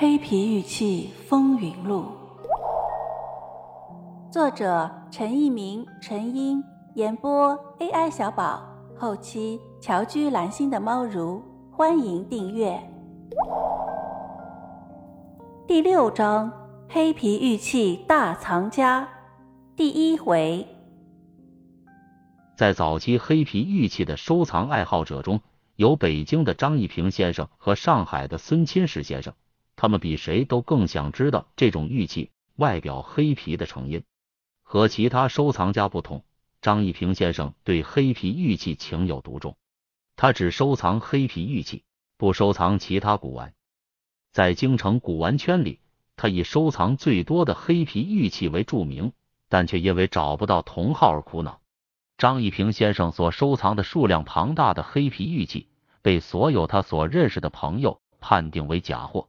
黑皮玉器风云录》，作者陈一鸣、陈英，演播 AI 小宝，后期乔居蓝心的猫如，欢迎订阅。第六章：黑皮玉器大藏家，第一回。在早期黑皮玉器的收藏爱好者中，有北京的张一平先生和上海的孙钦石先生。他们比谁都更想知道这种玉器外表黑皮的成因。和其他收藏家不同，张一平先生对黑皮玉器情有独钟，他只收藏黑皮玉器，不收藏其他古玩。在京城古玩圈里，他以收藏最多的黑皮玉器为著名，但却因为找不到同号而苦恼。张一平先生所收藏的数量庞大的黑皮玉器，被所有他所认识的朋友判定为假货。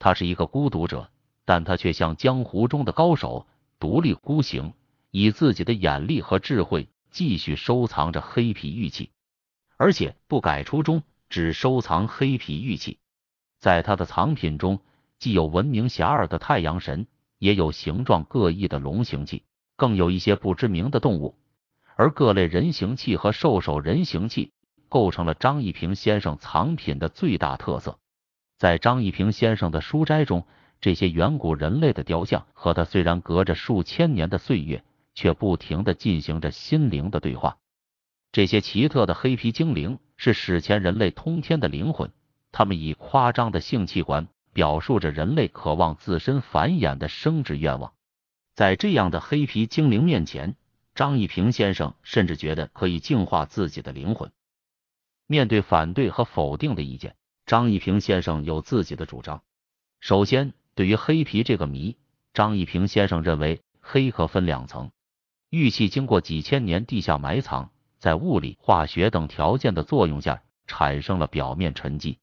他是一个孤独者，但他却像江湖中的高手，独立孤行，以自己的眼力和智慧继续收藏着黑皮玉器，而且不改初衷，只收藏黑皮玉器。在他的藏品中，既有闻名遐迩的太阳神，也有形状各异的龙形器，更有一些不知名的动物。而各类人形器和兽首人形器，构成了张一平先生藏品的最大特色。在张一平先生的书斋中，这些远古人类的雕像和他虽然隔着数千年的岁月，却不停的进行着心灵的对话。这些奇特的黑皮精灵是史前人类通天的灵魂，他们以夸张的性器官表述着人类渴望自身繁衍的生殖愿望。在这样的黑皮精灵面前，张一平先生甚至觉得可以净化自己的灵魂。面对反对和否定的意见。张一平先生有自己的主张。首先，对于黑皮这个谜，张一平先生认为黑可分两层：玉器经过几千年地下埋藏，在物理、化学等条件的作用下，产生了表面沉积，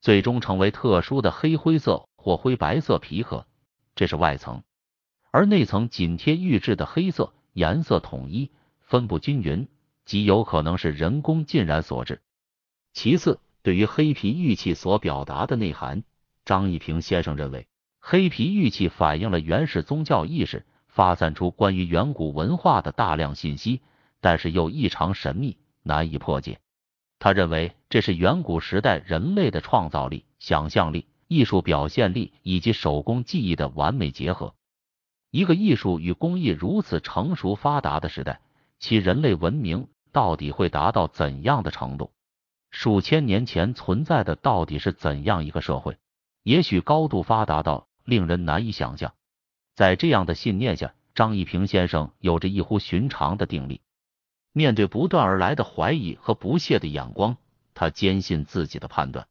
最终成为特殊的黑灰色或灰白色皮壳，这是外层；而内层紧贴玉质的黑色，颜色统一，分布均匀，极有可能是人工浸染所致。其次，对于黑皮玉器所表达的内涵，张一平先生认为，黑皮玉器反映了原始宗教意识，发散出关于远古文化的大量信息，但是又异常神秘，难以破解。他认为这是远古时代人类的创造力、想象力、艺术表现力以及手工技艺的完美结合。一个艺术与工艺如此成熟发达的时代，其人类文明到底会达到怎样的程度？数千年前存在的到底是怎样一个社会？也许高度发达到令人难以想象。在这样的信念下，张一平先生有着异乎寻常的定力。面对不断而来的怀疑和不屑的眼光，他坚信自己的判断。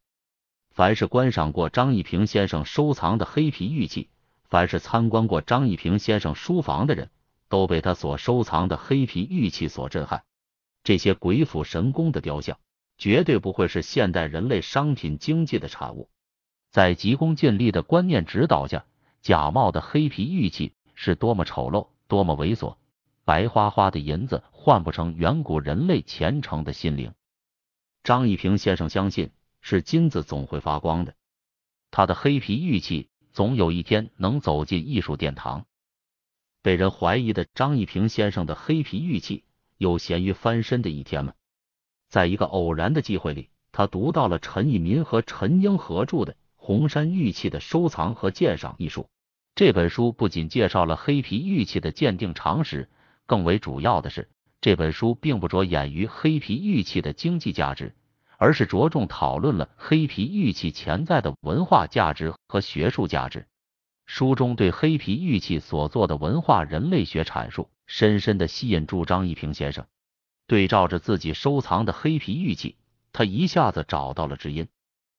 凡是观赏过张一平先生收藏的黑皮玉器，凡是参观过张一平先生书房的人，都被他所收藏的黑皮玉器所震撼。这些鬼斧神工的雕像。绝对不会是现代人类商品经济的产物。在急功近利的观念指导下，假冒的黑皮玉器是多么丑陋，多么猥琐！白花花的银子换不成远古人类虔诚的心灵。张一平先生相信，是金子总会发光的，他的黑皮玉器总有一天能走进艺术殿堂。被人怀疑的张一平先生的黑皮玉器，有咸鱼翻身的一天吗？在一个偶然的机会里，他读到了陈以民和陈英合著的《红山玉器的收藏和鉴赏》一书。这本书不仅介绍了黑皮玉器的鉴定常识，更为主要的是，这本书并不着眼于黑皮玉器的经济价值，而是着重讨论了黑皮玉器潜在的文化价值和学术价值。书中对黑皮玉器所做的文化人类学阐述，深深的吸引住张一平先生。对照着自己收藏的黑皮玉器，他一下子找到了知音。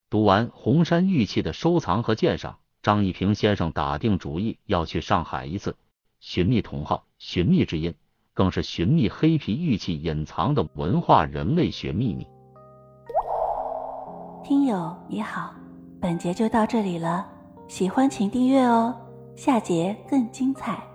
读完红山玉器的收藏和鉴赏，张一平先生打定主意要去上海一次，寻觅同好，寻觅知音，更是寻觅黑皮玉器隐藏的文化人类学秘密。听友你好，本节就到这里了，喜欢请订阅哦，下节更精彩。